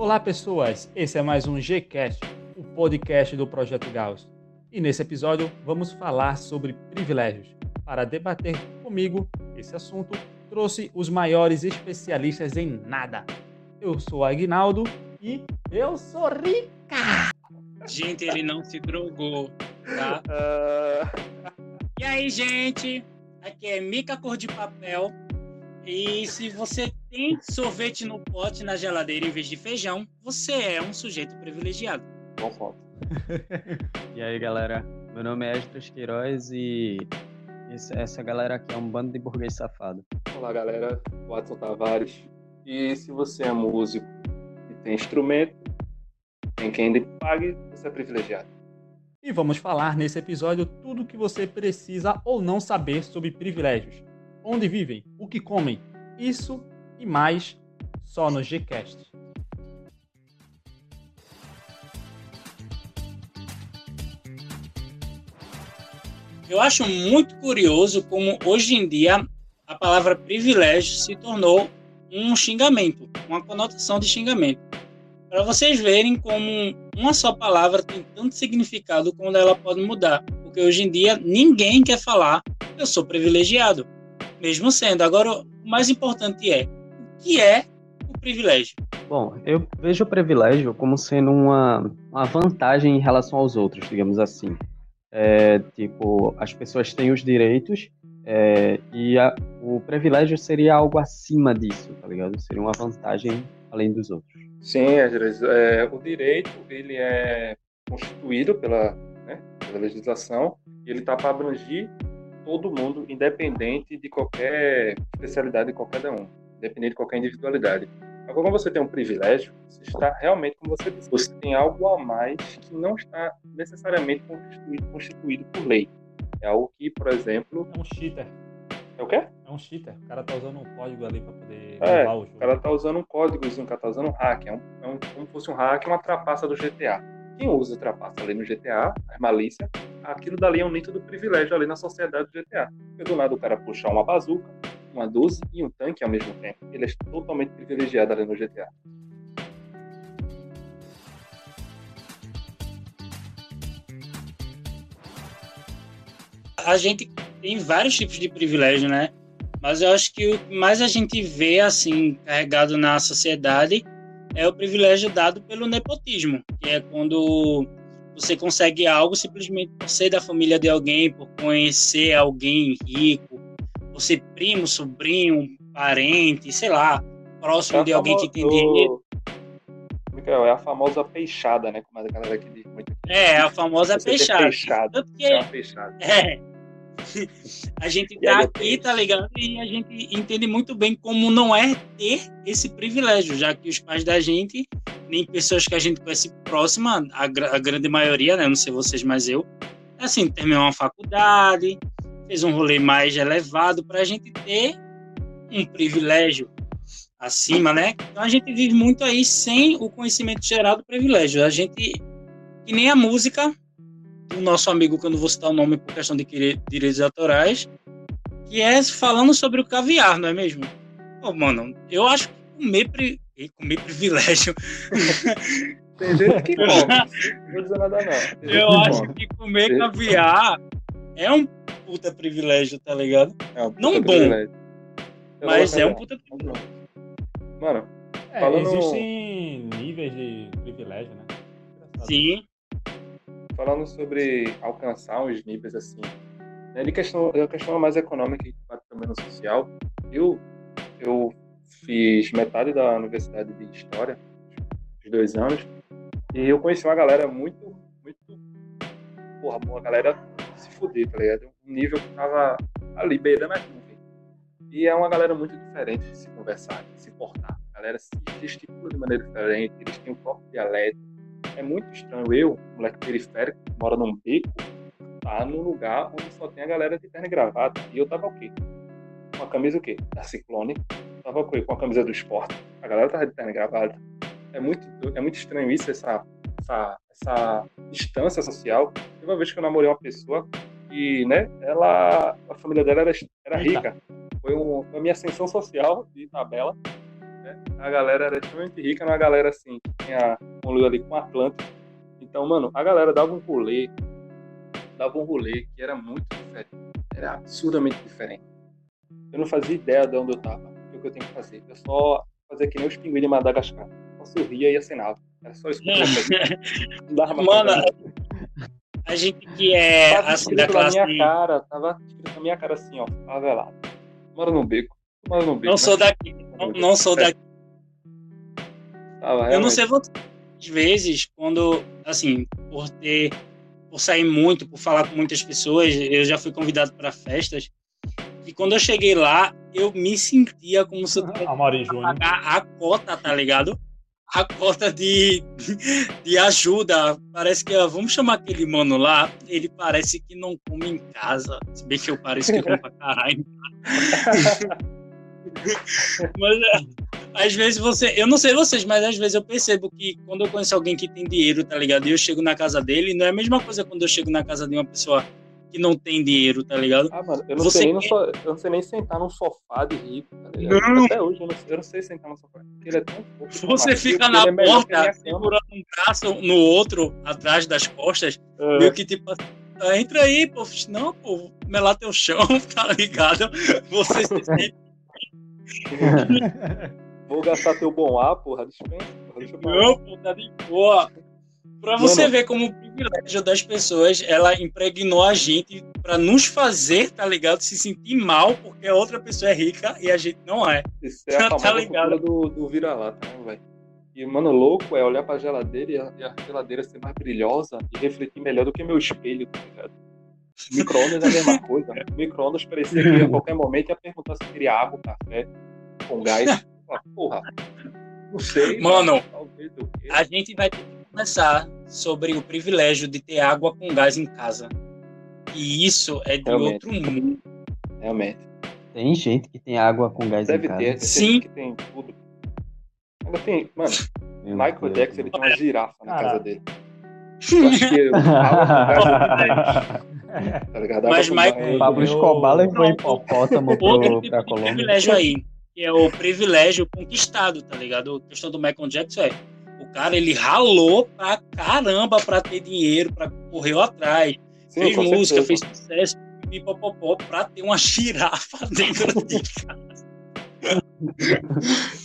Olá, pessoas! Esse é mais um Gcast, o podcast do Projeto Gauss. E nesse episódio vamos falar sobre privilégios. Para debater comigo esse assunto, trouxe os maiores especialistas em nada. Eu sou Agnaldo e eu sou rica! Gente, ele não se drogou, tá? Ah, E aí, gente? Aqui é Mica Cor de Papel. E se você tem sorvete no pote na geladeira em vez de feijão, você é um sujeito privilegiado. bom ponto. E aí, galera? Meu nome é Esdras Queiroz e esse- essa galera aqui é um bando de burguês safado. Olá, galera. Watson Tavares. E se você é músico e tem instrumento, tem quem lhe pague, você é privilegiado. E vamos falar nesse episódio tudo o que você precisa ou não saber sobre privilégios. Onde vivem, o que comem, isso e mais só no Gcast. Eu acho muito curioso como hoje em dia a palavra privilégio se tornou um xingamento, uma conotação de xingamento. Para vocês verem como uma só palavra tem tanto significado quando ela pode mudar. Porque hoje em dia ninguém quer falar eu sou privilegiado, mesmo sendo. Agora, o mais importante é que é o privilégio. Bom, eu vejo o privilégio como sendo uma, uma vantagem em relação aos outros, digamos assim. É, tipo, as pessoas têm os direitos é, e a- o privilégio seria algo acima disso, tá ligado? Seria uma vantagem além dos outros. Sim, é, o direito ele é constituído pela, né, pela legislação e ele está para abranger todo mundo, independente de qualquer especialidade de qualquer um, independente de qualquer individualidade. Agora, quando você tem um privilégio, você está realmente, como você disse, você tem algo a mais que não está necessariamente constituído, constituído por lei. É algo que, por exemplo, É um cheater. é o quê? É um cheater. O cara tá usando um código ali pra poder É, o jogo. O cara tá usando um códigozinho, o cara tá usando um hack. É, um, é um- como se fosse um hack, uma trapaça do GTA. Quem usa trapaça ali no GTA, a malícia, aquilo dali é um nítido privilégio ali na sociedade do GTA. Porque do nada o cara puxa uma bazuca, uma 12 e um tanque ao mesmo tempo. Ele é totalmente privilegiado ali no GTA. a gente tem vários tipos de privilégio, né? Mas eu acho que o que mais a gente vê assim carregado na sociedade é o privilégio dado pelo nepotismo, que é quando você consegue algo simplesmente por ser da família de alguém, por conhecer alguém rico, ser primo, sobrinho, parente, sei lá, próximo de alguém que tem dinheiro. É a famosa peixada, né? Como a galera aqui diz muito. É, a famosa Você peixada. peixado. Tanto que É peixada. É. A gente tá aqui, tá ligado? E a gente entende muito bem como não é ter esse privilégio, já que os pais da gente, nem pessoas que a gente conhece próxima, a, a grande maioria, né? Não sei vocês, mas eu, assim, terminou uma faculdade, fez um rolê mais elevado pra gente ter um privilégio acima, né? Então a gente vive muito aí sem o conhecimento geral do privilégio. A gente, que nem a música, do nosso amigo, que eu não vou citar o nome por questão de direitos autorais, que é falando sobre o caviar, não é mesmo? Pô, mano, eu acho que comer, pri... Comer privilégio. Tem gente que come. Não vou dizer nada, não. Eu acho que comer caviar é um puta privilégio, tá ligado? É um não bom, Mas é um puta privilégio. Mano, É, falando- Existem níveis de privilégio, né? Engraçado. Sim, falando sobre alcançar uns níveis assim, né, de questão, é uma questão mais econômica e também no social, eu, eu fiz metade da universidade de História, os dois anos, e eu conheci uma galera muito, muito, porra, uma galera se fuder, tá ligado? Um nível que tava ali, beirando a nuvem. E é uma galera muito diferente de se conversar, de se portar. A galera se gesticula de maneira diferente, eles têm o próprio dialeto, é muito estranho eu, moleque periférico, que mora num beco, tá num lugar onde só tem a galera de terno e gravata. E eu tava o quê? Com a camisa o quê? Da Ciclone. Tava? Com a camisa do esporte. A galera tava de terno e gravata. É muito, é muito estranho isso, essa, essa, essa distância social. Teve uma vez que eu namorei uma pessoa e, né, ela, a família dela era, era rica. Foi, um, foi a minha ascensão social de tabela. né? A galera era extremamente rica, uma galera assim, que tinha um ali com Atlântico. Então, mano, a galera dava um rolê, dava um rolê que era muito diferente. Era absurdamente diferente. Eu não fazia ideia de onde eu tava, o que eu tenho que fazer. Eu só fazia que nem os pinguins de Madagascar. Só sorria e acenava. Era só isso que eu fazia. Mano. A gente que é Tava assim da escrito na classe. minha cara, tava escrito na minha cara assim, ó, favelado. Mora no beco. Mora no beco. Não sou né? daqui. Não, não sou daqui. Tava, Eu não sei. Às vezes, quando, assim, por ter. Por sair muito, por falar com muitas pessoas, eu já fui convidado para festas. E quando eu cheguei lá, eu me sentia como se eu tivesse a cota, tá ligado? A cota de, de ajuda. Parece que, vamos chamar aquele mano lá, ele parece que não come em casa. Se bem que eu pareço que eu como pra caralho. mas é, às vezes você. Eu não sei vocês, mas às vezes eu percebo que quando eu conheço alguém que tem dinheiro, tá ligado? E eu chego na casa dele, não é a mesma coisa quando eu chego na casa de uma pessoa que não tem dinheiro, tá ligado? Ah, mano, eu não, Você sei nem quer- so- eu não sei nem sentar num sofá de rico, tá ligado? Não. Até hoje eu não, eu não sei sentar num sofá. Ele é tão fofo, Você fica na é porta, minha cama. segurando um braço no outro, atrás das costas, É. meio que tipo assim, "Ah, entra aí, pô. Não, pô, melar teu chão, tá ligado? Você se sente. Vou gastar teu bom ar, porra, dispensa. Porra. Não, pô, tá de boa. Pra você ver como o privilégio das pessoas, ela impregnou a gente pra nos fazer, tá ligado? Se sentir mal porque a outra pessoa é rica e a gente não é. Isso é a Tá ligado? do, do vira-lata, né, velho? E, mano, louco é olhar pra geladeira e a, e a geladeira ser mais brilhosa e refletir melhor do que meu espelho, tá ligado? Micro-ondas é a mesma coisa. Micro-ondas parecia que a qualquer momento ia perguntar se queria água, café, com gás. Porra, não sei. Mano, talvez eu queira. A gente vai ter que conversar sobre o privilégio de ter água com gás em casa. E isso é de Realmente. outro mundo. Realmente. Tem gente que tem água com gás Deve em casa. ter, tem Sim. que tem tudo. Ainda tem, mano, Meu Michael Deus. Jackson ele tem uma girafa na casa dele. Eu acho que água com gás tá ligado? Mas Michael- Pablo Escobar levou hipopótamo pro, tipo pra Colômbia. privilégio aí, que é o privilégio conquistado, tá ligado? A questão do Michael Jackson é, cara ele ralou pra caramba pra ter dinheiro, pra correu atrás, Sim, fez música, certeza. fez sucesso, pipopopó, pra ter uma girafa dentro de casa.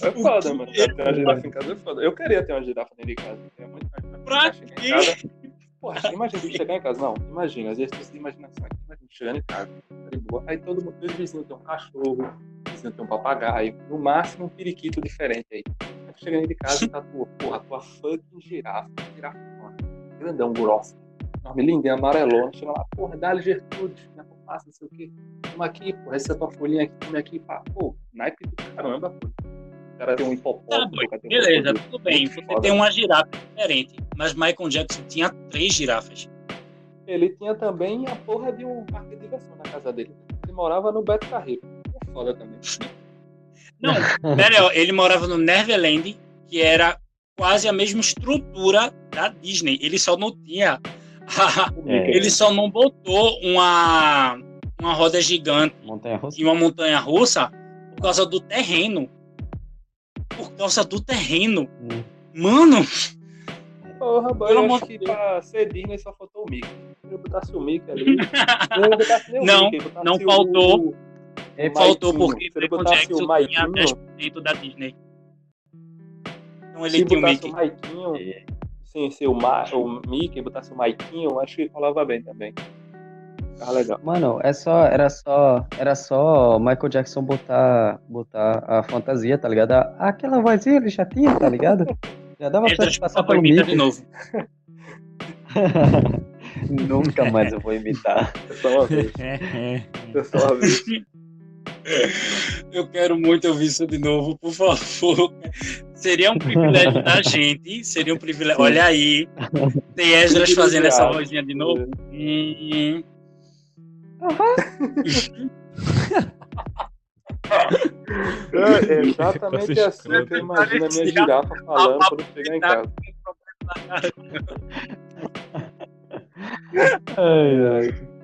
É foda, mano. Ter uma girafa em casa é foda. Eu queria ter uma girafa dentro de casa. É muito mais Pra quê? Porra, imagina você chegar em casa. Não, imagina, às vezes você tem imaginação aqui. Imagina chegando em casa, tá de boa. Aí todo mundo, os vizinhos tem um cachorro, os vizinhos tem um papagaio, no máximo um periquito diferente aí. Aí tu chega dentro de casa e tá a tua, porra, a tua fucking girafa, girafa, grandão, grossa, enorme, linda, amarelona. Chega lá, porra, dá-lhe Gertrudes, né, passa, não sei o quê. Toma aqui, porra, essa é a tua folhinha aqui, toma aqui, pá. Pô, naipe do caramba, pô. O cara tem um Tá hipopótamo, um beleza, tudo bem. Você foda. tem uma girafa diferente, mas Michael Jackson tinha três girafas. Ele tinha também a porra de um parque de diversão na casa dele. Ele morava no Beto Carreiro. Foda também. Não, ele morava no Neverland, que era quase a mesma estrutura da Disney. Ele só não tinha. É. ele só não botou uma, uma roda gigante e uma montanha russa por causa do terreno. Por causa do terreno. Hum. Mano, Porra, boy, Pelo eu acho que pra ser Disney só faltou o Mickey. Se eu botasse o Mickey ali. Não, não o- faltou. o É, faltou Maiquinho. porque Se ele Michael Jackson o tinha Maiquinho, 10% da Disney. Então se ele tinha o botasse Mickey. o Maiquinho, É. sem ser o, Ma, o Mickey, botasse o Maiquinho, acho que falava bem também. Ficava legal. Mano, é só, era só, era só Michael Jackson botar, botar a fantasia, tá ligado? Aquela vozinha ele já tinha, tá ligado? Já dava Ele pra passar pelo Mickey. de novo. Nunca mais eu vou imitar. É só uma vez. É só uma vez. Eu quero muito ouvir isso de novo, por favor. Seria um privilégio da gente. Seria um privilégio. Olha aí. Tem Esdras fazendo essa vozinha de novo. Hum, É é exatamente assim que eu imagino a minha girafa falando quando chegar em casa. Ai, ai.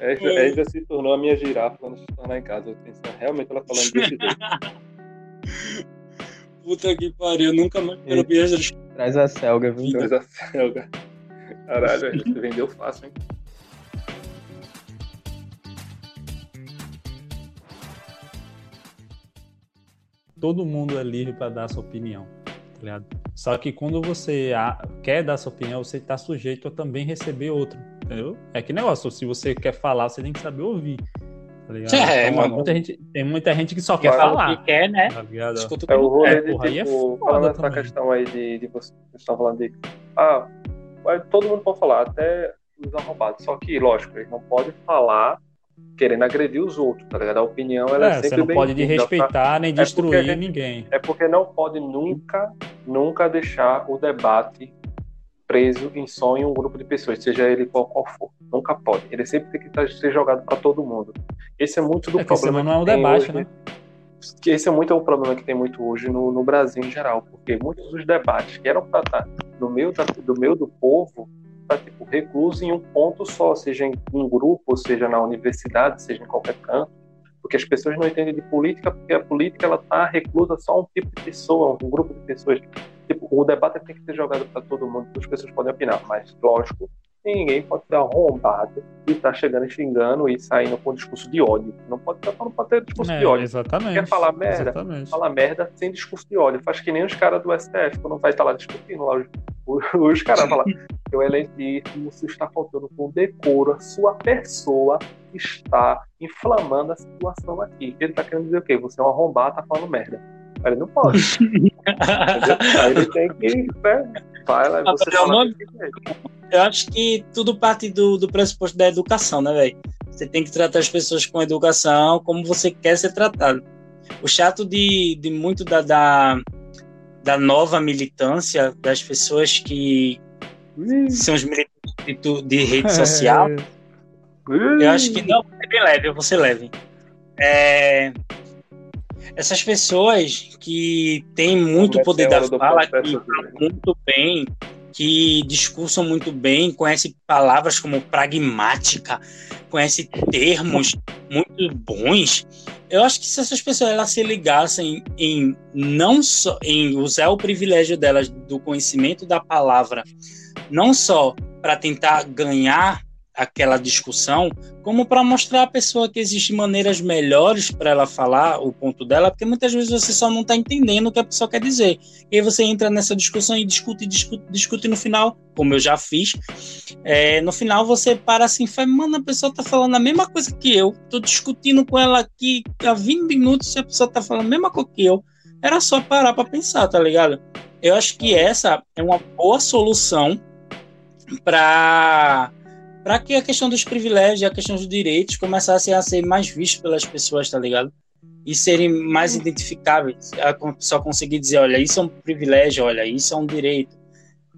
Essa, essa se tornou a minha girafa quando se tornar em casa. Eu pensei, realmente ela falando desse jeito. Puta que pariu, nunca mais quero ver as Traz a Selga, viu? Traz a Selga. Caralho, a gente vendeu fácil, hein? Todo mundo é livre para dar a sua opinião, tá ligado? Só que quando você quer dar a sua opinião, você está sujeito a também receber outra, entendeu? É que negócio, se você quer falar, você tem que saber ouvir. Tá ligado? É, então, mano. Muita gente, tem muita gente que só Quer falar que quer, né? Tá ligado? Escuta o que É o não rolê quer. de, porra, é tipo, foda falando essa questão aí de, de vocês estão falando de. Ah, todo mundo pode falar, até os arrombados. Só que, lógico, eles não podem falar querendo agredir os outros, tá ligado? A opinião ela é, É, sempre você não pode bem-vinda, tá? desrespeitar nem porque destruir a gente- ninguém. É porque não pode nunca, nunca deixar o debate preso em em um grupo de pessoas, seja ele qual, qual for. Nunca pode. Ele sempre tem que tá- ser jogado para todo mundo. Esse é muito do É problema. não é um debate, hoje, né? que esse é muito o problema que tem muito hoje no, no Brasil em geral, porque muitos dos debates que eram para estar no meio da- do meio do povo tá tipo recluso em um ponto só, seja em um grupo, seja na universidade, seja em qualquer canto, porque as pessoas não entendem de política, porque a política ela tá reclusa só a um tipo de pessoa, um grupo de pessoas. Tipo, o debate tem que ser jogado para todo mundo, as pessoas podem opinar, mas lógico, ninguém pode ser arrombado e tá chegando e xingando e saindo com discurso de ódio. Não pode, não pode ter discurso É, de ódio exatamente. Quer falar merda? Exatamente. fala merda sem discurso de ódio. Faz que nem os caras do STF, quando vai estar lá discutindo lá. Os, os, os caras falam, eu elegíssimo, você está faltando com decoro, a sua pessoa está inflamando a situação aqui. Ele tá querendo dizer o quê? Você é um arrombado, tá falando merda. Ele não pode. Aí ele tem que. Né? Vai lá, você é fala uma-. Eu acho que tudo parte do, do pressuposto da educação, né, velho? Você tem que tratar as pessoas com educação como você quer ser tratado. O chato de, de muito da, da, da nova militância, das pessoas que são os militantes de, rede social, eu acho que não, é bem leve, eu vou ser leve. É, essas pessoas que têm muito poder da fala, que falam muito bem, que discursam muito bem, conhecem palavras como pragmática, conhecem termos muito bons. Eu acho que se essas pessoas elas se ligassem em não só em usar o privilégio delas do conhecimento da palavra, não só para tentar ganhar aquela discussão, como para mostrar à pessoa que existem maneiras melhores para ela falar o ponto dela, porque muitas vezes você só não está entendendo o que a pessoa quer dizer. E aí você entra nessa discussão e discute, discute, discute no final, como eu já fiz, é, no final você para assim fala, mano, a pessoa tá falando a mesma coisa que eu, tô discutindo com ela aqui há 20 minutos e a pessoa tá falando a mesma coisa que eu. Era só parar para pensar, tá ligado? Eu acho que essa é uma boa solução para para que a questão dos privilégios e a questão dos direitos começassem a ser mais vistos pelas pessoas, tá ligado? E serem mais identificáveis. A pessoa conseguir dizer, olha, isso é um privilégio, olha, isso é um direito.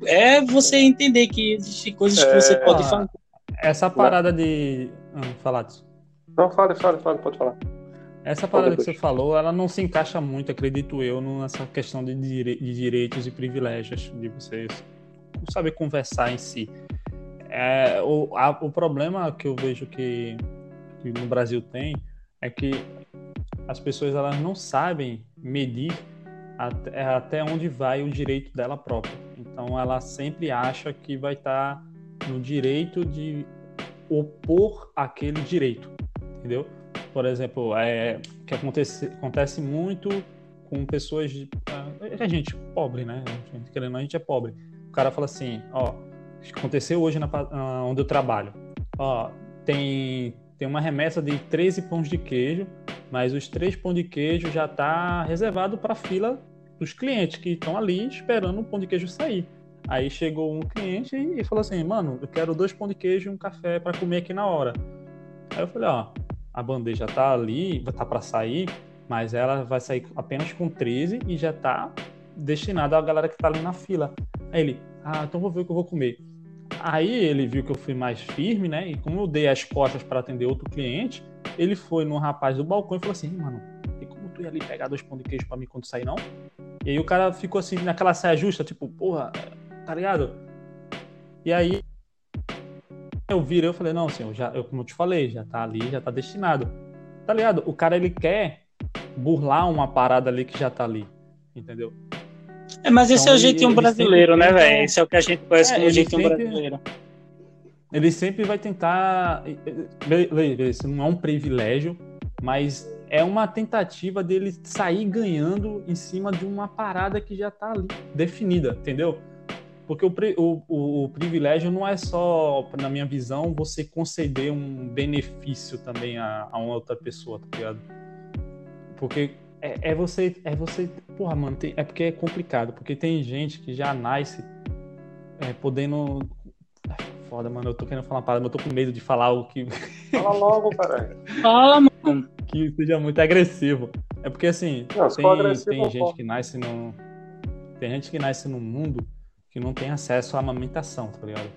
É você entender que existem coisas que você É. pode fazer. Essa parada de. Ah, falar disso. Não, fale, fale, fale, pode falar. Essa parada que você falou, ela não se encaixa muito, acredito eu, nessa questão de, dire- de direitos e privilégios, de vocês saber conversar em si. É, o, a- o problema que eu vejo que, que no Brasil tem é que as pessoas elas não sabem medir até, até onde vai o direito dela própria. Então ela sempre acha que vai estar no direito de opor aquele direito, entendeu? Por exemplo, é que acontece, acontece muito com pessoas de, a gente pobre, né? Querendo, a gente é pobre. O cara fala assim, ó, aconteceu hoje na, ah, onde eu trabalho. Ó, tem tem uma remessa de 13 pães de queijo, mas os três pães de queijo já tá reservado para a fila dos clientes que estão ali esperando o pão de queijo sair. Aí chegou um cliente e falou assim, mano, eu quero dois pão de queijo e um café para comer aqui na hora. Aí eu falei, ó, a bandeja tá ali, tá para sair, mas ela vai sair apenas com 13 e já tá destinada à galera que tá ali na fila. Aí ele, ah, então vou ver o que eu vou comer. Aí ele viu que eu fui mais firme, né? E como eu dei as costas para atender outro cliente, ele foi no rapaz do balcão e falou assim, mano, tem como tu ir ali pegar dois pão de queijo para mim quando sair não? E aí o cara ficou assim naquela saia justa, tipo, porra, tá ligado? E aí eu virei, eu falei, não, senhor, já, eu, como eu te falei, já tá ali, já tá destinado. Tá ligado? O cara, ele quer burlar uma parada ali que já tá ali. entendeu? É, mas esse então, é o jeitinho brasileiro, né, velho? Esse é o que a gente conhece é, como jeitinho sempre, brasileiro. Ele sempre vai tentar. Isso não é um privilégio, mas é uma tentativa dele sair ganhando em cima de uma parada que já está ali definida, entendeu? Porque o, o, o, privilégio não é só, na minha visão, você conceder um benefício também a, a uma outra pessoa, tá ligado? Porque é, é, você. É você. Porra, mano, tem, é porque é complicado. Porque tem gente que já nasce é, podendo. Foda, mano, eu tô querendo falar uma parada, mas eu tô com medo de falar o que. Fala logo, caralho. Fala, mano. Que seja muito agressivo. É porque assim, não, tem, tem gente que nasce no. Tem gente que nasce num mundo que não tem acesso à amamentação, tá ligado?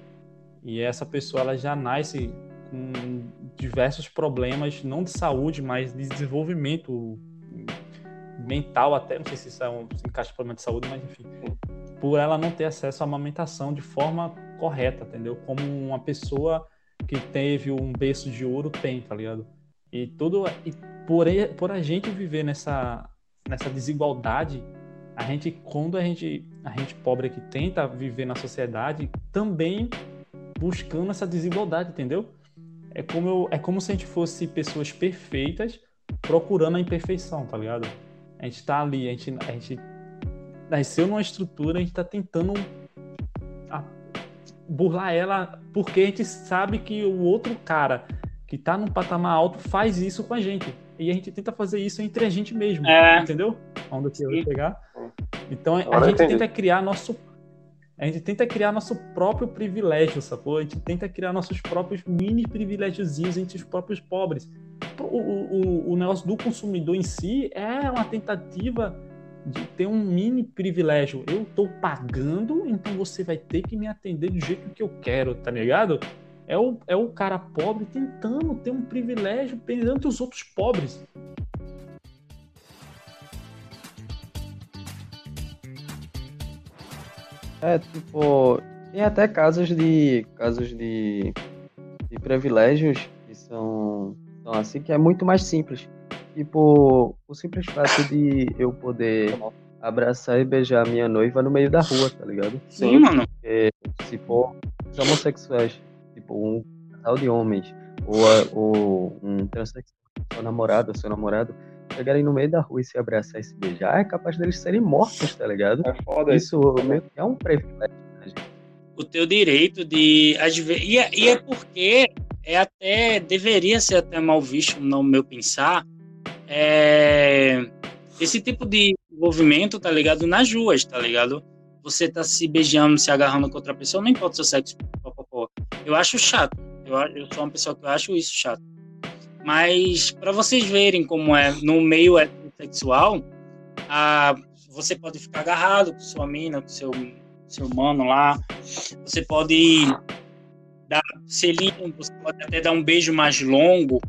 E essa pessoa ela já nasce com diversos problemas, não de saúde, mas de desenvolvimento mental até, não sei se isso é um, se encaixa problema de saúde, mas enfim, por ela não ter acesso à amamentação de forma correta, entendeu? Como uma pessoa que teve um berço de ouro tem, tá ligado? E tudo e por, por a gente viver nessa nessa desigualdade a gente quando a gente a gente pobre que tenta viver na sociedade também buscando essa desigualdade, entendeu? É como eu, é como se a gente fosse pessoas perfeitas procurando a imperfeição, tá ligado? A gente tá ali, a gente a gente nasceu numa estrutura, a gente tá tentando a, burlar ela porque a gente sabe que o outro cara que tá num patamar alto faz isso com a gente. E a gente tenta fazer isso entre a gente mesmo, é. entendeu? Onde que eu vou pegar? Então a gente tenta criar nosso a gente tenta criar nosso próprio privilégio, sacou? A gente tenta criar nossos próprios mini privilégiozinhos entre os próprios pobres. O, o, o negócio do consumidor em si é uma tentativa de ter um mini privilégio. Eu tô pagando, então você vai ter que me atender do jeito que eu quero, tá ligado? É o, é o cara pobre tentando ter um privilégio perante os outros pobres. É, tipo, tem até casos de casos de, de privilégios que são, são assim, que é muito mais simples. Tipo, o simples fato de eu poder abraçar e beijar a minha noiva no meio da rua, tá ligado? Sim, mano. Porque, se for os homossexuais, tipo, um casal de homens, ou, ou um transexual, seu namorado, seu namorado, chegarem no meio da rua e se abraçar e se beijar, é capaz deles serem mortos, tá ligado? É foda isso. Isso é um privilégio. Né, o teu direito de. E é, e é porque é até. Deveria ser até mal visto, no meu pensar, é, esse tipo de envolvimento, tá ligado? Nas ruas, tá ligado? Você tá se beijando, se agarrando com outra pessoa, não importa o seu sexo. Eu acho chato. Eu, eu sou uma pessoa que eu acho isso chato. Mas para vocês verem como é no meio heterossexual, a, você pode ficar agarrado com sua mina, com seu, seu mano lá. Você pode selinho, você pode até dar um beijo mais longo.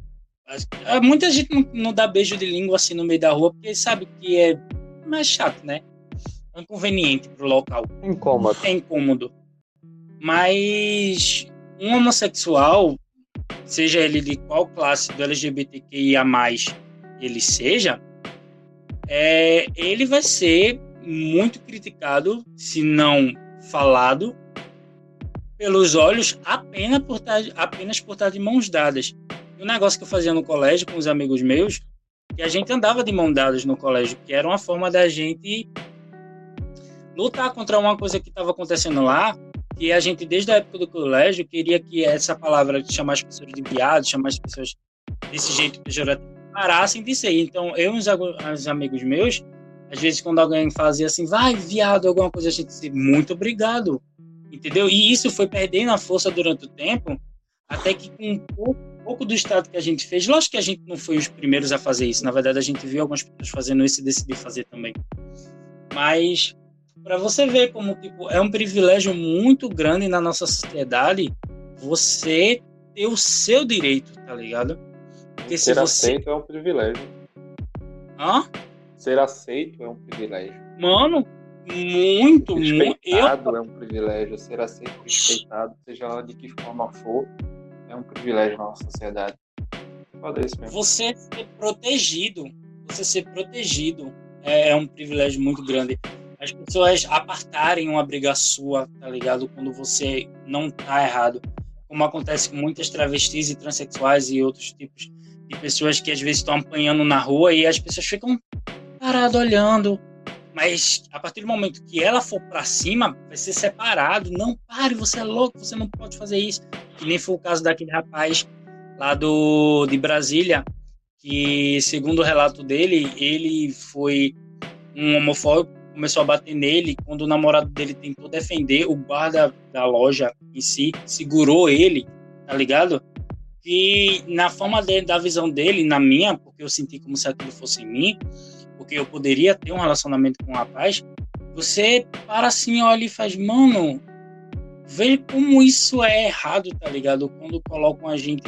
Muita gente não, não dá beijo de língua assim no meio da rua, porque sabe que é mais chato, né? É inconveniente pro local. Incômodo. É incômodo. Mas um homossexual, seja ele de qual classe do LGBTQIA+, ele seja, é, ele vai ser muito criticado, se não falado, pelos olhos apenas por estar, apenas por estar de mãos dadas. E o negócio que eu fazia no colégio com os amigos meus, que a gente andava de mãos dadas no colégio, que era uma forma da gente lutar contra uma coisa que estava acontecendo lá, que a gente, desde a época do colégio, queria que essa palavra de chamar as pessoas de viado, chamar as pessoas desse jeito pejorativo, parassem de ser. Então, eu e os amigos meus, às vezes, quando alguém fazia assim, vai, viado, alguma coisa, a gente dizia, muito obrigado. Entendeu? E isso foi perdendo a força durante o tempo, até que com um pouco, pouco do estado que a gente fez, lógico que a gente não foi os primeiros a fazer isso, na verdade, a gente viu algumas pessoas fazendo isso e decidiu fazer também. Mas para você ver como tipo, é um privilégio muito grande na nossa sociedade você ter o seu direito, tá ligado? Porque Ser se você... aceito é um privilégio. Hã? Ser aceito é um privilégio. Mano, muito, muito. Eu... é um privilégio. Ser aceito respeitado, seja lá de que forma for, é um privilégio na nossa sociedade. Você ser protegido, você ser protegido é, é um privilégio muito grande. As pessoas apartarem uma briga sua, tá ligado? Quando você não tá errado. Como acontece com muitas travestis e transexuais e outros tipos de pessoas que às vezes estão apanhando na rua e as pessoas ficam parado olhando. Mas a partir do momento que ela for para cima, vai ser separado. Não pare, você é louco, você não pode fazer isso. Que nem foi o caso daquele rapaz lá do de Brasília, que segundo o relato dele, ele foi um homofóbico, começou a bater nele. Quando o namorado dele tentou defender, o guarda da loja em si segurou ele, tá ligado? E na forma da visão dele, na minha, porque eu senti como se aquilo fosse em mim, porque eu poderia ter um relacionamento com um rapaz, você para assim, olha e faz, mano, vê como isso é errado, tá ligado? Quando colocam a gente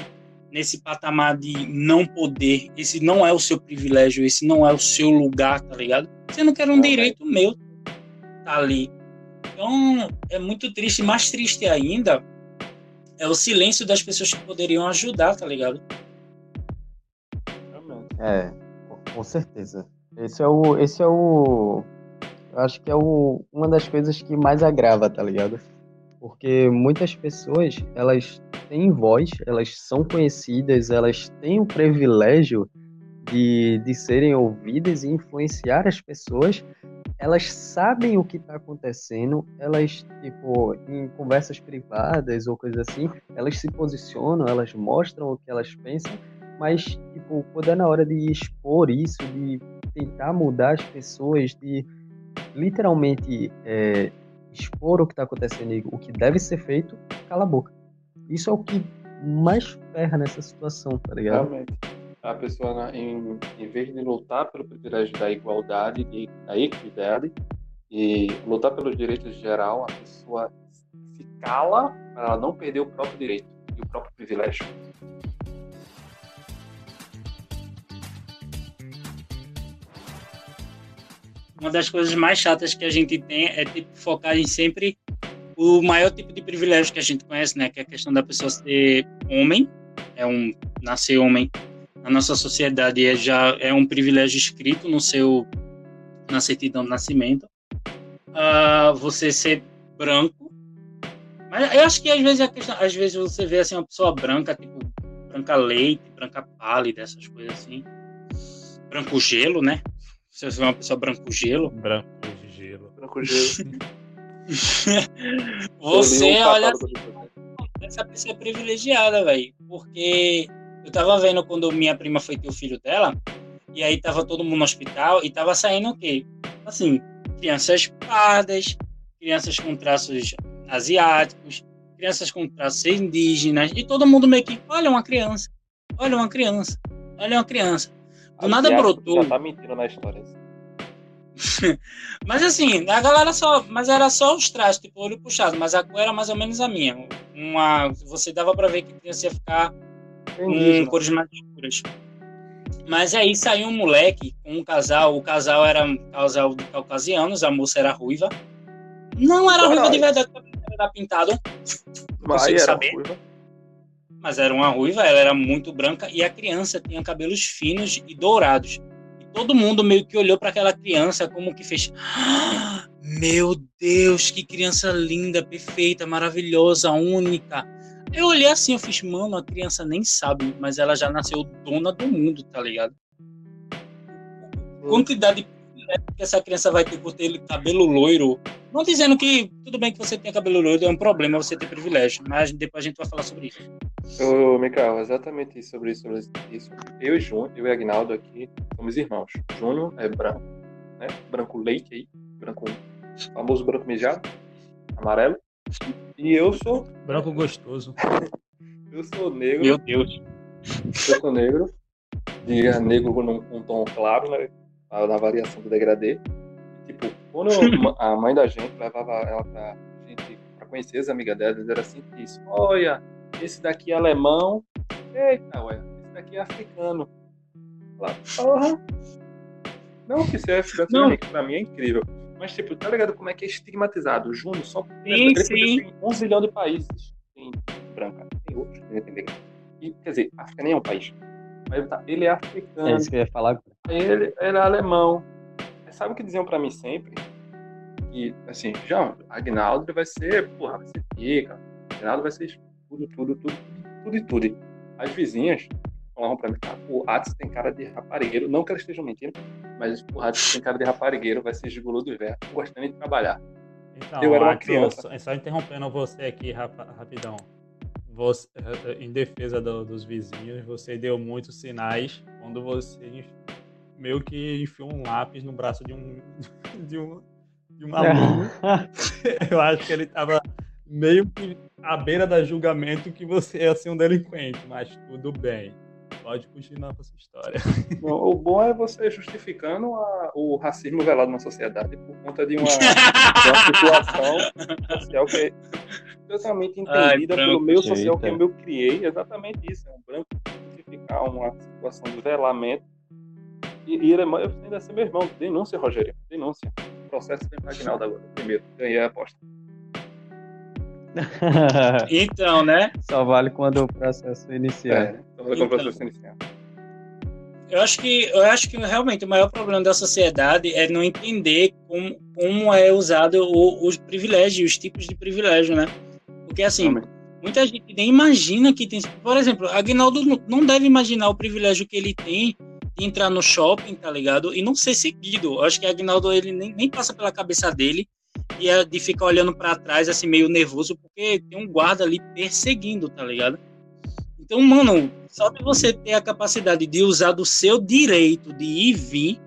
nesse patamar de não poder, esse não é o seu privilégio, esse não é o seu lugar, tá ligado? Você não quer um direito meu tá ali. Então, é muito triste, mais triste ainda é o silêncio das pessoas que poderiam ajudar, tá ligado? É, com certeza. Esse é o, esse é o, acho que é o, uma das coisas que mais agrava, tá ligado? Porque muitas pessoas, elas têm voz, elas são conhecidas, elas têm o privilégio de, de serem ouvidas e influenciar as pessoas, elas sabem o que está acontecendo, elas, tipo, em conversas privadas ou coisas assim, elas se posicionam, elas mostram o que elas pensam, mas, tipo, quando é na hora de expor isso, de tentar mudar as pessoas, de literalmente é, expor o que está acontecendo e o que deve ser feito, cala a boca. Isso é o que mais ferra nessa situação, tá ligado? Realmente. A pessoa, em, em vez de lutar pelo privilégio da igualdade, de, da equidade, e lutar pelos direitos geral, a pessoa se cala para ela não perder o próprio direito e o próprio privilégio. Uma das coisas mais chatas que a gente tem é tipo, focar em sempre o maior tipo de privilégio que a gente conhece, né? Que é a questão da pessoa ser homem, é um nascer homem na nossa sociedade é já é um privilégio escrito no seu na certidão de nascimento. Uh, você ser branco, mas eu acho que às vezes a questão, às vezes você vê assim uma pessoa branca, tipo branca leite, branca pálida, essas coisas assim, branco gelo, né? Você vê uma pessoa branco gelo. Branco gelo. Branco gelo. você olha. Essa pessoa é privilegiada, velho. Porque eu tava vendo quando minha prima foi ter o filho dela, e aí tava todo mundo no hospital, e tava saindo o quê? Assim, crianças pardas, crianças com traços asiáticos, crianças com traços indígenas, e todo mundo meio que, olha uma criança, olha uma criança, olha uma criança. Do nada brotou. Já tá mentindo na história. mas assim, a galera só. Mas era só os trajes, tipo, olho puxado, mas a cor era mais ou menos a minha. Uma, você dava pra ver que criança ia ficar com cores mais escuras. Mas aí saiu um moleque com um casal, o casal era um casal de caucasianos, a moça era ruiva. Não era ruiva de verdade, era pintado. Mas era saber. Ruiva mas era uma ruiva, ela era muito branca e a criança tinha cabelos finos e dourados. E todo mundo meio que olhou para aquela criança como que fez: ah, "Meu Deus, que criança linda, perfeita, maravilhosa, única". Eu olhei assim, eu fiz: "Mano, a criança nem sabe, mas ela já nasceu dona do mundo, tá ligado?" Quantidade que essa criança vai ter por ter cabelo loiro. Não dizendo que tudo bem que você tenha cabelo loiro, é um problema você ter privilégio, mas depois a gente vai falar sobre isso. Ô, Mikael, exatamente sobre isso, sobre isso. Eu e Júnior, eu e Agnaldo aqui, somos irmãos. Júnior é branco, né? Branco leite aí, branco, famoso branco mijado, amarelo. E eu sou. Branco gostoso. eu sou negro. Meu Deus. Eu sou negro. Diga negro com um tom claro, né? Na variação do degradê. Tipo, quando a mãe da gente levava ela pra gente pra conhecer as amigas dela, era assim que isso. Olha, esse daqui é alemão. Eita, ué, esse daqui é africano. Lá, porra. Não que seja africano pra mim é incrível. Mas, tipo, tá ligado como é que é estigmatizado? O Júnior só sim, sim. tem um zilhão de países. Tem branca, tem outros, tem E, quer dizer, a África nem é um país. Tá, ele é africano. É isso que eu ia falar. Ele, ele é alemão. Sabe o que diziam pra mim sempre? Que, assim, João, Agnaldo vai ser, porra, vai ser pica. Agnaldo vai ser tudo, tudo, tudo, tudo e tudo. As vizinhas falavam pra mim, tá, o Atos tem cara de raparigueiro. Não que elas estejam mentindo, mas o Atos tem cara de raparigueiro, vai ser gigolô do inverno, gostando de trabalhar. Então, Eu era uma Axel, criança. só, só interrompendo você aqui rapa- rapidão. Você, eh, em defesa do- dos vizinhos, você deu muitos sinais quando você meio que enfiou um lápis no braço de um de um, de um aluno. Eu acho que ele estava meio que à beira da julgamento que você ia ser um delinquente, mas tudo bem. Pode continuar com a sua história. Não, o bom é você justificando a- o racismo velado na sociedade por conta de uma, de uma situação social que totalmente Ai, entendida pelo branco, meio social que eu criei. Exatamente isso. É um branco justificar uma situação de velamento. E, e ele é, eu ainda ser meu irmão. Denúncia, Rogério. Denúncia. Processo tem Agnaldo agora. Primeiro. Ganhei a aposta. Então, né? Só vale quando o processo iniciar. É, então, vou Então. o processo inicial. Eu acho que eu acho que realmente o maior problema da sociedade é não entender como, como é usado o- os privilégios, os tipos de privilégio, né? Porque assim, Realmente. muita gente nem imagina que tem. Por exemplo, Agnaldo não- deve imaginar o privilégio que ele tem de entrar no shopping, tá ligado? E não ser seguido. Eu acho que Agnaldo ele nem, nem passa pela cabeça dele e é de ficar olhando pra trás assim meio nervoso porque tem um guarda ali perseguindo, tá ligado? Então, mano, só de você ter a capacidade de usar do seu direito de ir e vir,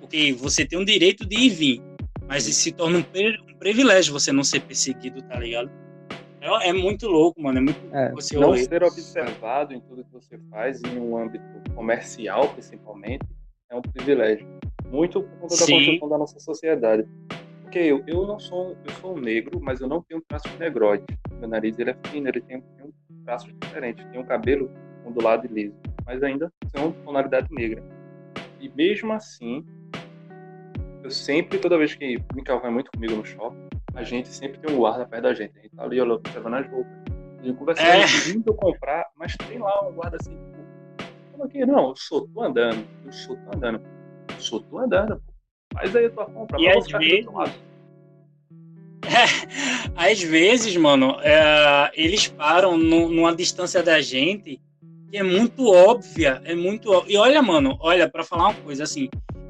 porque você tem um direito de ir e vir, mas isso se torna um, um privilégio você não ser perseguido, tá ligado? É, é muito louco, mano. É muito É, você não ser observado em tudo que você faz, em um âmbito comercial, principalmente, é um privilégio. Muito por conta da construção da nossa sociedade. Porque eu, eu não sou, eu sou um negro, mas eu não tenho traços negroides. Meu nariz ele é fino, ele tem, tem um traço diferente. Tem um cabelo ondulado e liso, mas ainda uma tonalidade negra. E mesmo assim, eu sempre, toda vez que Mikael vai muito comigo no shopping, a gente sempre tem um guarda perto da gente. A gente tá ali olhando, observando as roupas. Gente conversando, É. indo comprar, mas tem lá um guarda assim, tipo, como aqui? Não, eu sou tu andando, eu sou tu andando, eu sou tu andando, pô. Faz aí a tua compra, E às vezes- lado. Às vezes, mano, é, eles param nu- numa distância da gente que é muito óbvia, é muito ó- E olha, mano, olha, pra falar uma coisa, assim,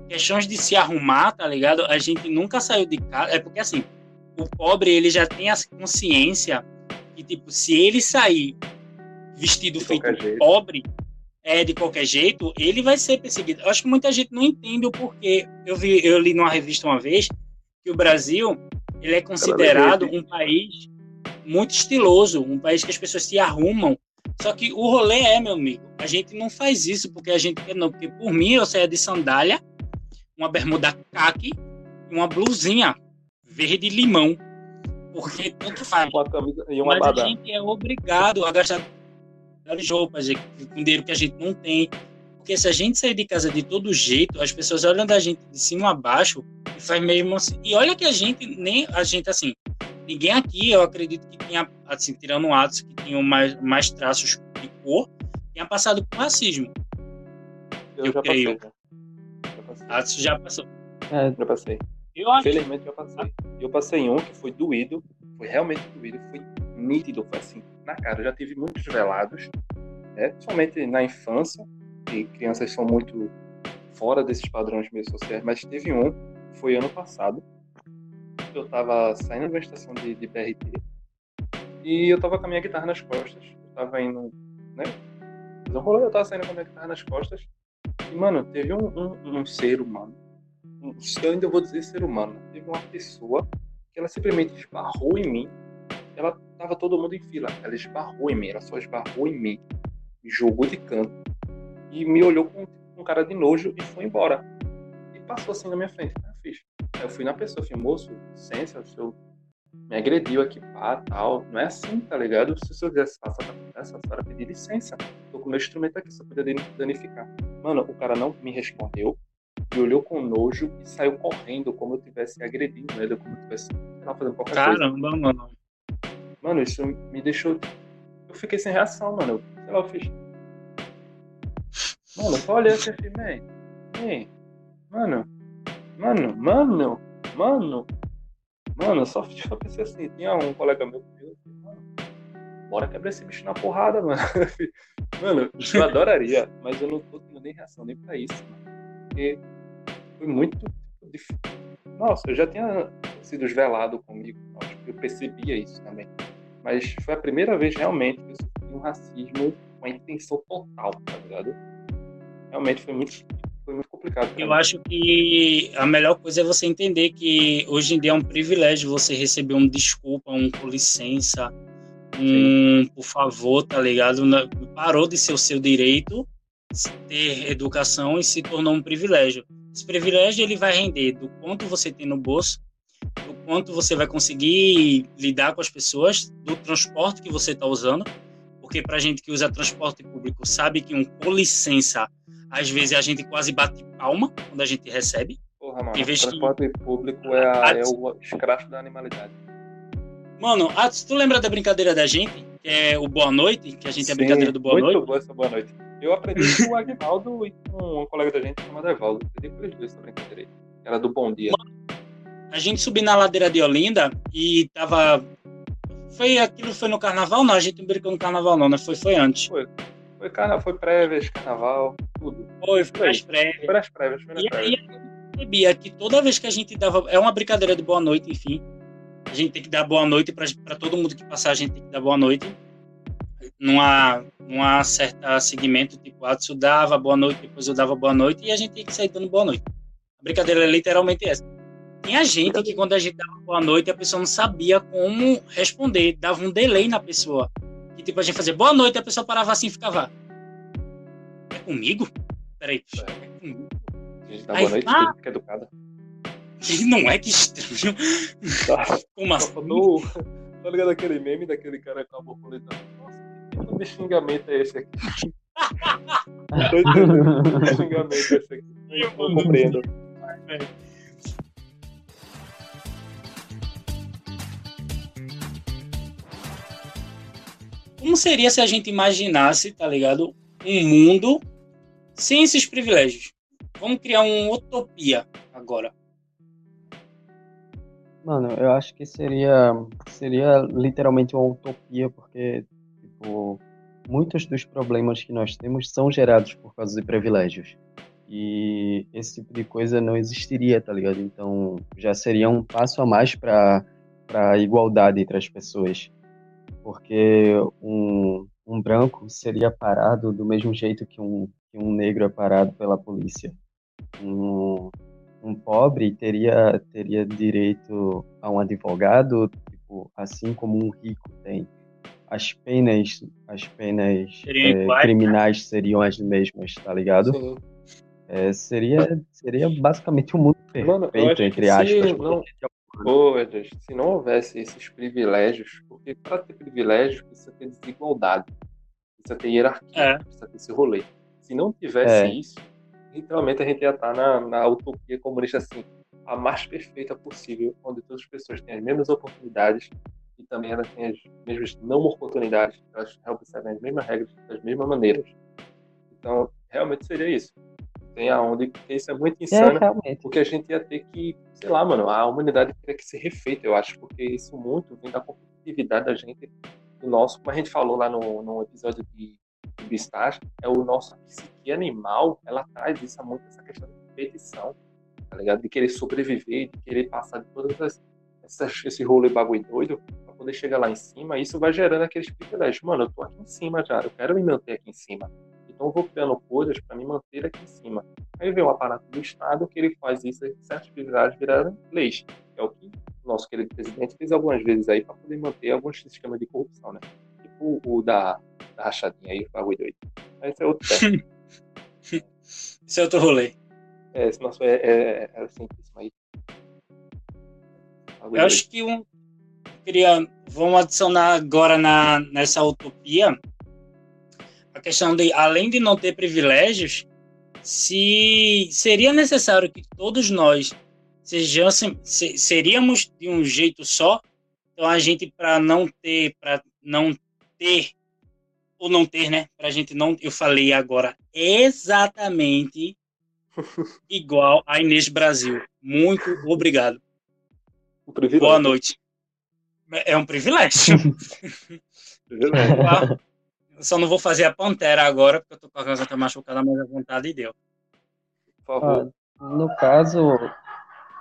questões de se arrumar, tá ligado? A gente nunca saiu de casa, é porque assim, o pobre, ele já tem a consciência que, tipo, se ele sair vestido De feito pobre, é de qualquer jeito, ele vai ser perseguido. Eu acho que muita gente não entende o porquê. Eu vi, eu li numa revista uma vez que o Brasil ele é considerado um país muito estiloso, um país que as pessoas se arrumam. Só que o rolê é, meu amigo, a gente não faz isso porque a gente quer, não. Porque por mim eu saia de sandália, uma bermuda caqui uma blusinha verde limão. Porque tanto faz. Uma camisa e uma Mas a gente é obrigado a gastar melhores roupas e dinheiro que a gente não tem. Porque se a gente sair de casa de todo jeito, as pessoas olham da gente de cima a baixo e faz mesmo assim. E olha que a gente, nem a gente assim, ninguém aqui, eu acredito que tinha, assim, tirando atos que tinham mais, mais traços de cor, tinha passado por racismo. Eu, eu já creio. passei. Já, já passei. Atos já passou. É, Já passei. Eu acho Infelizmente já passei. Eu passei em um que foi doído, foi realmente doído, foi nítido, foi assim, na cara. Eu já tive muitos velados, né? Principalmente na infância, que crianças são muito fora desses padrões meio sociais, mas teve um, foi ano passado. Eu tava saindo de uma estação de, de BRT e eu tava com a minha guitarra nas costas. Eu tava indo, né? Fazer eu tava saindo com a minha guitarra nas costas. E, mano, teve um, um, um ser humano um- eu ainda vou dizer ser humano. Teve uma pessoa que ela simplesmente esbarrou em mim. Ela tava todo mundo em fila. Ela esbarrou em mim, ela só esbarrou em mim. Jogou de canto. E me olhou com com cara de nojo e foi embora. E passou assim na minha frente. Fiz. Eu fui na pessoa, falei, moço, licença, o senhor me agrediu aqui, pá, tal. Não é assim, tá ligado? Se o senhor quisesse passar essa senhora pedir licença. Tô com meu instrumento aqui, só podia danificar. Mano, o cara não me respondeu me olhou com nojo e saiu correndo como eu tivesse agredindo ele, como eu tivesse lá, fazendo qualquer coisa. Caramba, mano. Mano, isso me deixou. Eu fiquei sem reação, mano. Eu, sei lá, eu fiz. Mano, eu só olhei assim, man, man, mano, Mano, mano, mano. Mano, eu só, só pensei assim, tinha um colega meu que disse, mano, bora quebrar esse bicho na porrada, mano. mano, eu adoraria, mas eu não tô tendo nem reação nem pra isso, mano. Porque muito difícil. Nossa, eu já tinha sido velado comigo, eu percebia isso também. Mas foi a primeira vez realmente que eu sofri um racismo com a intenção total, tá ligado? Realmente foi muito foi muito complicado. Eu acho que a melhor coisa é você entender que hoje em dia é um privilégio você receber um desculpa, um com licença, um por favor, tá ligado? Parou de ser o seu direito ter educação e se tornou um privilégio. Esse privilégio ele vai render do quanto você tem no bolso, do quanto você vai conseguir lidar com as pessoas, do transporte que você está usando, porque para gente que usa transporte público sabe que um com licença às vezes a gente quase bate palma quando a gente recebe. Porra, mano, o transporte que... público é, a, é o escracho da animalidade. Mano, ah, tu lembra da brincadeira da gente? Que é o Boa Noite, que a gente Sim, é a brincadeira do Boa muito Noite? Boa essa Boa Noite. Eu aprendi com o Agnaldo e com um colega da gente chamado Evaldo. Aprendi com eles essa brincadeira aí. Era do Bom Dia. A gente subiu na ladeira de Olinda e tava... Foi aquilo, foi no carnaval? Não, a gente não brincou no carnaval não, né? Foi, foi antes. Foi. Foi, carna... foi prévias, carnaval, tudo. Foi, foi as prévias. Foi as prévias, foi e prévias. aí eu percebia que toda vez que a gente dava. É uma brincadeira de boa noite, enfim. A gente tem que dar boa noite para todo mundo que passar, a gente tem que dar boa noite. Não há, não há certo segmento, tipo, ah, eu dava boa noite, depois eu dava boa noite, e a gente tem que sair dando boa noite. A brincadeira é literalmente essa. Tinha gente que quando a gente dava boa noite, a pessoa não sabia como responder, dava um delay na pessoa. Que tipo, a gente fazia boa noite, a pessoa parava assim e ficava. É comigo? Peraí. É, é comigo? A gente dá boa noite, ah, fica educada. Não é que estranho. Tá. Como assim? Tá ligado aquele meme daquele cara com a borboleta? Tipo de xingamento é esse aqui? que xingamento é esse aqui? Eu não compreendo. Como seria se a gente imaginasse, tá ligado? Um mundo sem esses privilégios. Vamos criar uma utopia agora. Mano, eu acho que seria seria literalmente uma utopia, porque tipo, muitos dos problemas que nós temos são gerados por causa de privilégios. E esse tipo de coisa não existiria, tá ligado? Então já seria um passo a mais para a igualdade entre as pessoas porque um, um branco seria parado do mesmo jeito que um, que um negro é parado pela polícia. Um, um pobre teria, teria direito a um advogado, tipo, assim como um rico tem. As penas, as penas é, criminais seriam as mesmas, tá ligado? Sim. É, seria, seria basicamente um mundo perfeito, Mano, entre aspas. Não, Pô, Edson, se não houvesse esses privilégios, porque para ter privilégios precisa ter desigualdade, precisa ter hierarquia, é. precisa ter esse rolê. Se não tivesse é. isso, literalmente a gente ia estar na, na utopia comunista assim, a mais perfeita possível, onde todas as pessoas têm as mesmas oportunidades e também elas têm as mesmas não oportunidades, elas recebem as mesmas regras, das mesmas maneiras. Então, realmente seria isso tem aonde, porque isso é muito é, insano, é, porque a gente ia ter que, sei lá, mano, a humanidade teria que ser refeita, eu acho, porque isso muito vem da competitividade da gente, do nosso, como a gente falou lá no, no episódio de, de Beastars, é o nosso psique animal, ela traz isso muito, essa questão de competição, tá ligado? De querer sobreviver, de querer passar de todas as, essas, esse rolê bagulho doido, poder chegar lá em cima, isso vai gerando aqueles privilégios. Mano, eu tô aqui em cima já, eu quero me manter aqui em cima. Então eu vou criando coisas para me manter aqui em cima. Aí vem o aparato do Estado que ele faz isso, certas atividades viraram leis. É o que o nosso querido presidente fez algumas vezes aí para poder manter alguns sistemas de corrupção, né? Tipo o da, da rachadinha aí, o bagulho doido. Esse é outro tema. esse é outro rolê. É, esse nosso é, é, é aí. Bagulho Eu acho que um. Queria, vamos adicionar agora na, nessa utopia a questão de, além de não ter privilégios, se seria necessário que todos nós sejamos, se, seríamos de um jeito só, então a gente para não ter, para não ter ou não ter, né? Para a gente não, eu falei agora exatamente igual a Inês Brasil. Muito obrigado. Boa noite. É um privilégio. Eu só não vou fazer a pantera agora, porque eu tô com a garganta machucada, mas a vontade deu. Por favor. Ah, no caso,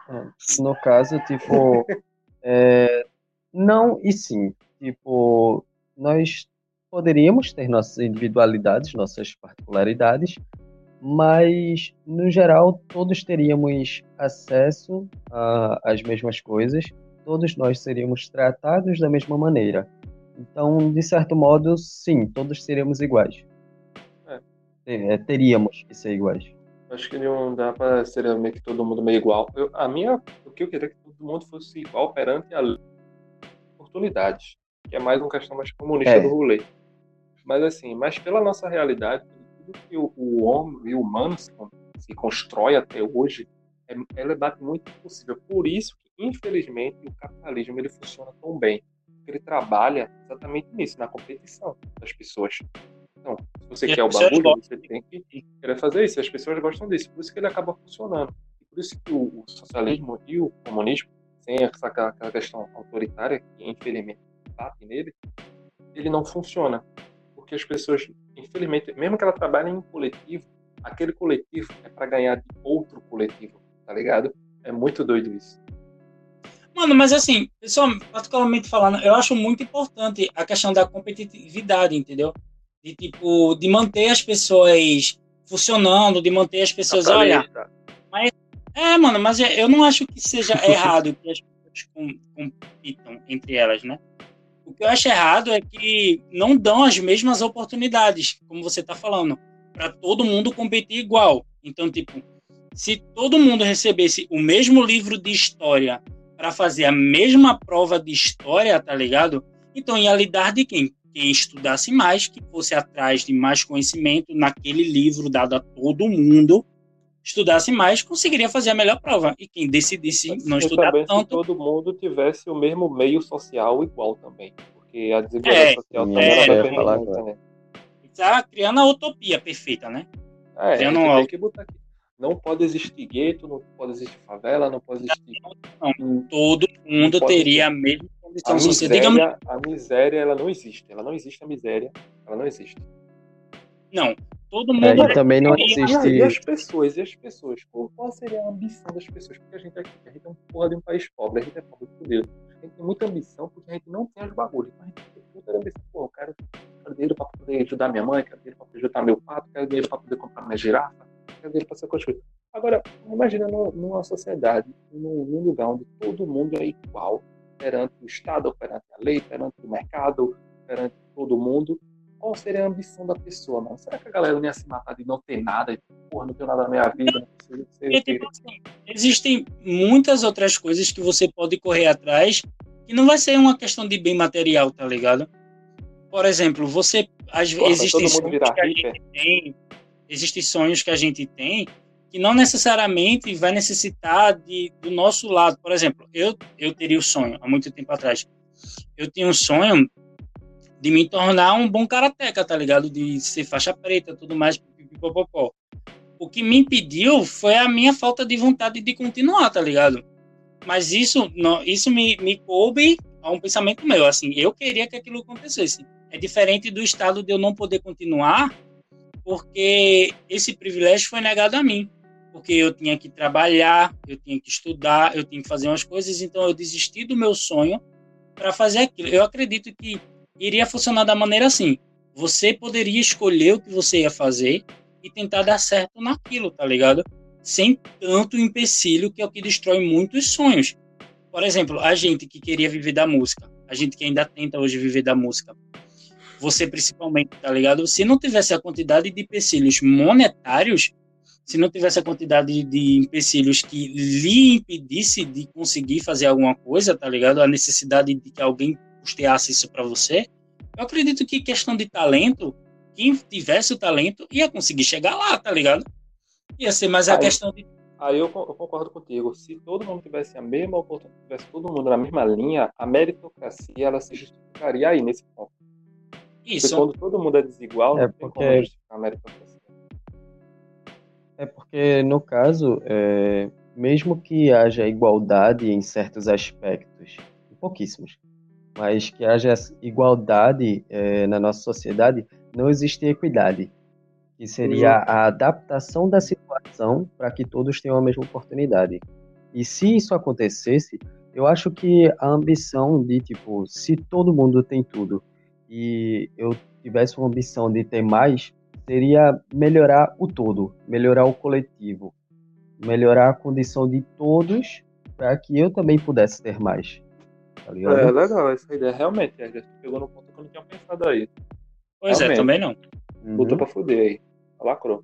é, no caso, tipo, é, não e sim. Tipo, nós poderíamos ter nossas individualidades, nossas particularidades, mas no geral todos teríamos acesso às mesmas coisas, todos nós seríamos tratados da mesma maneira. Então, de certo modo, sim, todos seríamos iguais. É. É, teríamos que ser iguais. Acho que não dá pra ser meio que todo mundo meio igual. Eu- a minha, o que eu queria é que todo mundo fosse igual perante a oportunidades, que é mais uma questão mais comunista É. do rolê. Mas assim, mas pela nossa realidade, tudo que o, o homem e o humano se, se constrói até hoje, é, ela bate muito impossível. Por isso infelizmente, o capitalismo ele funciona tão bem. Ele trabalha exatamente nisso, na competição das pessoas. Então, se você E quer o bagulho, gostam. você tem que querer fazer isso. As pessoas gostam disso. Por isso que ele acaba funcionando. E por isso que o, o socialismo e o comunismo, sem essa aquela questão autoritária, que infelizmente bate nele, ele não funciona. Porque as pessoas, infelizmente, mesmo que ela trabalhe em coletivo, aquele coletivo é para ganhar de outro coletivo, tá ligado? É muito doido isso. Mano, mas assim, pessoal, particularmente falando, eu acho muito importante a questão da competitividade, entendeu? De tipo, de manter as pessoas funcionando, de manter as pessoas, olha, Capitalista. é, mano, mas eu não acho que seja errado que as pessoas com- compitam entre elas, né? O que eu acho errado é que não dão as mesmas oportunidades, como você tá falando, para todo mundo competir igual. Então, tipo, se todo mundo recebesse o mesmo livro de história para fazer a mesma prova de história, tá ligado? Então ia lidar de quem? Quem estudasse mais, que fosse atrás de mais conhecimento naquele livro dado a todo mundo, estudasse mais, conseguiria fazer a melhor prova. E quem decidisse não E estudar tanto, todo mundo tivesse o mesmo meio social igual também. Porque a desigualdade É, social é, também ia falar permanente, né? está criando a utopia perfeita, né? É, Criando a gente um- tem que botar aqui. Não pode existir gueto, não pode existir favela, não pode existir. Todo mundo teria a mesma A condição. Digamos, miséria, a miséria, ela não existe. Ela não existe a miséria. Ela não existe. não, todo É, mundo e também não E- E, existe. as pessoas, e as pessoas? Qual, qual seria a ambição das pessoas? Porque a gente é aqui, a gente é um porra de um país pobre, a gente é pobre de fudido. A gente tem muita ambição porque a gente não tem os bagulhos. Então a gente tem muita ambição. Pô, eu quero, quero dinheiro pra poder ajudar minha mãe, quero dinheiro pra poder ajudar meu pato, quero dinheiro pra poder comprar minha girafa, dinheiro pra ser coisa. Agora, imagina numa, sociedade, num, num lugar onde todo mundo é igual perante o Estado, perante a lei, perante o mercado, perante todo mundo qual seria a ambição da pessoa, mano? Será que a galera não ia se matar de não ter nada? Porra, não tenho nada na minha vida, não preciso ser Porque, tipo assim, existem muitas outras coisas que você pode correr atrás que não vai ser uma questão de bem material, tá ligado? Por exemplo, você às vezes existem todo mundo virar a tem, existem sonhos que a gente tem que não necessariamente vai necessitar de, do nosso lado. Por exemplo, eu eu teria o sonho há muito tempo atrás. Eu tinha um sonho de me tornar um bom karateca, tá ligado? De ser faixa preta, tudo mais, pipipopopó. O que me impediu foi a minha falta de vontade de continuar, tá ligado? Mas isso, não, isso me, me coube a um pensamento meu, assim, eu queria que aquilo acontecesse. É diferente do estado de eu não poder continuar, porque esse privilégio foi negado a mim. Porque eu tinha que trabalhar, eu tinha que estudar, eu tinha que fazer umas coisas, então eu desisti do meu sonho para fazer aquilo. Eu acredito que iria funcionar da maneira assim. Você poderia escolher o que você ia fazer e tentar dar certo naquilo, tá ligado? Sem tanto empecilho, que é o que destrói muitos sonhos. Por exemplo, a gente que queria viver da música, a gente que ainda tenta hoje viver da música, você principalmente, tá ligado? Se não tivesse a quantidade de empecilhos monetários, se não tivesse a quantidade de empecilhos que lhe impedisse de conseguir fazer alguma coisa, tá ligado? A necessidade de que alguém custeasse isso para você, eu acredito que questão de talento, quem tivesse o talento ia conseguir chegar lá, tá ligado? Ia ser mais a Aí- questão de. Aí eu, eu concordo contigo. Se todo mundo tivesse a mesma oportunidade, tivesse todo mundo na mesma linha, a meritocracia ela se justificaria aí nesse ponto. Porque Isso. quando todo mundo é desigual, É, não tem porque- como justificar a meritocracia. É porque, no caso, é, mesmo que haja igualdade em certos aspectos, pouquíssimos, mas que haja igualdade é, na nossa sociedade, não existe equidade, que seria a adaptação da situação para que todos tenham a mesma oportunidade. E se isso acontecesse, eu acho que a ambição de, tipo, se todo mundo tem tudo e eu tivesse uma ambição de ter mais, seria melhorar o todo, melhorar o coletivo, melhorar a condição de todos para que eu também pudesse ter mais. Tá? É legal essa ideia, realmente. A gente pegou no ponto que eu não tinha pensado aí. Pois é, realmente. é, também não. Uhum. Botou pra fuder aí. Lacrou.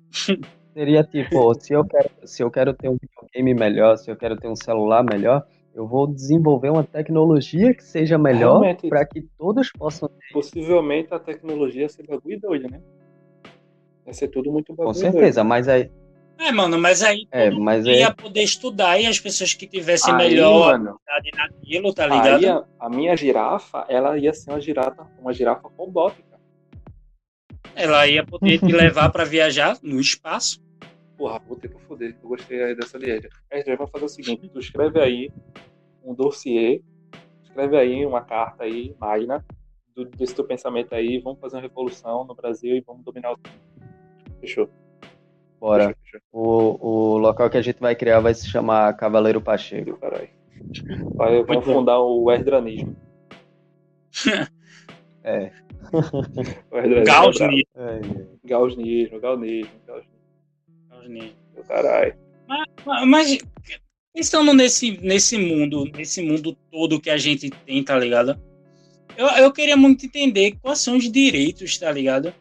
Seria tipo, se eu, quero, se eu quero ter um videogame melhor, se eu quero ter um celular melhor, eu vou desenvolver uma tecnologia que seja melhor para que todos possam ter. Possivelmente a tecnologia ser bagulho doido, né? Vai ser tudo muito bagulho Com certeza, doido. mas aí. É, mano, mas aí é, mas ia aí... poder estudar e as pessoas que tivessem aí, melhor habilidade naquilo, tá ligado? Aí a, a, minha girafa, ela ia ser uma girafa, uma girafa robótica. Ela ia poder te levar para viajar no espaço. Porra, vou ter pra foder. Eu gostei aí dessa liege. A gente vai fazer o seguinte: tu escreve aí um dossiê, escreve aí uma carta aí, magna, do, desse teu pensamento aí. Vamos fazer uma revolução no Brasil e vamos dominar o. Fechou. Bora. Fechou, fechou. O, o local que a gente vai criar vai se chamar Cavaleiro Pacheco. Caralho. Vai, vai fundar o Erdranismo. é. Gausnismo. Gausnismo, Gausnismo, Gausnismo. Caralho. Mas, mas pensando nesse, nesse mundo, nesse mundo todo que a gente tem, tá ligado? Eu, eu queria muito entender quais são os direitos, tá ligado?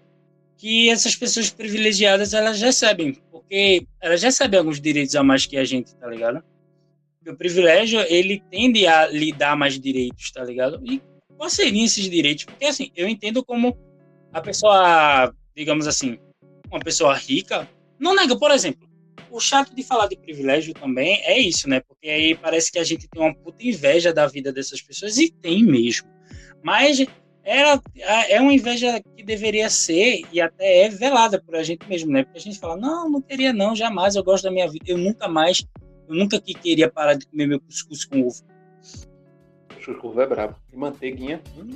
Que essas pessoas privilegiadas elas recebem. Porque elas recebem alguns direitos a mais que a gente, tá ligado? Porque o privilégio, ele tende a lhe dar mais direitos, tá ligado? E quais seriam esses direitos? Porque, assim, eu entendo como a pessoa, digamos assim, uma pessoa rica, não nega, por exemplo, o chato de falar de privilégio também é isso, né? Porque aí parece que a gente tem uma puta inveja da vida dessas pessoas, e tem mesmo. Mas era, é uma inveja que deveria ser e até é velada por a gente mesmo, né? Porque a gente fala, não, não queria não, jamais, eu gosto da minha vida, eu nunca mais, eu nunca que queria parar de comer meu cuscuz com ovo. Chuchu é brabo. E manteiguinha. Hum.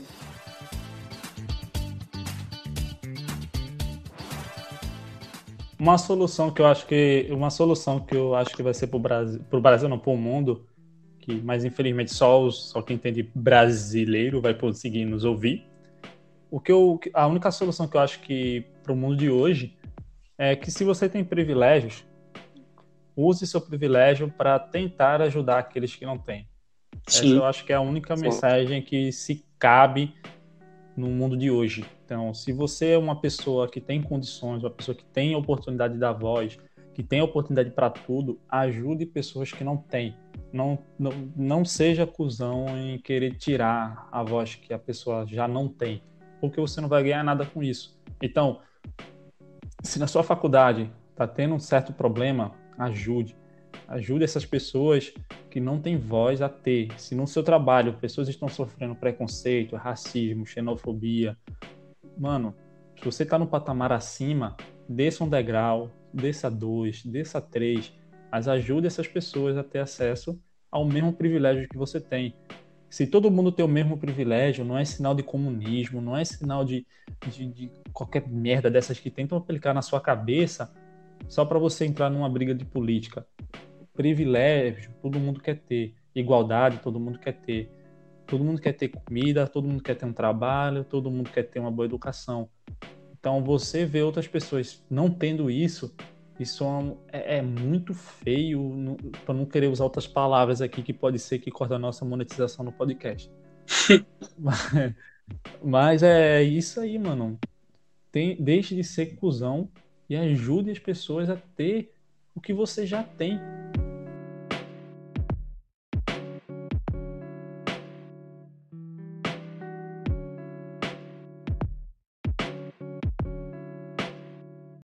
Uma solução que eu acho que uma solução que eu acho que vai ser para o Brasil, pro Brasil não, para o mundo, que mas infelizmente só os, só quem entende brasileiro vai conseguir nos ouvir. O que eu, a única solução que eu acho que para o mundo de hoje é que se você tem privilégios, use seu privilégio para tentar ajudar aqueles que não têm. Sim. Essa eu acho que é a única Sim. mensagem que se cabe no mundo de hoje. Então, se você é uma pessoa que tem condições, uma pessoa que tem oportunidade da voz, que tem oportunidade para tudo, ajude pessoas que não têm. Não, não, não seja cuzão em querer tirar a voz que a pessoa já não tem, porque você não vai ganhar nada com isso. Então, se na sua faculdade está tendo um certo problema, ajude. Ajude essas pessoas que não têm voz a ter. Se no seu trabalho pessoas estão sofrendo preconceito, racismo, xenofobia, mano, se você está no patamar acima, desça um degrau, desça dois, desça três, mas ajude essas pessoas a ter acesso ao mesmo privilégio que você tem. Se todo mundo tem o mesmo privilégio, não é sinal de comunismo, não é sinal de, de, de qualquer merda dessas que tentam aplicar na sua cabeça só para você entrar numa briga de política privilégio, todo mundo quer ter. Igualdade, todo mundo quer ter. Todo mundo quer ter comida, todo mundo quer ter um trabalho, todo mundo quer ter uma boa educação. Então, você vê outras pessoas não tendo isso, isso é, é muito feio, para não querer usar outras palavras aqui, que pode ser que corta a nossa monetização no podcast. mas, mas é isso aí, mano. Tem, deixe de ser cuzão e ajude as pessoas a ter o que você já tem.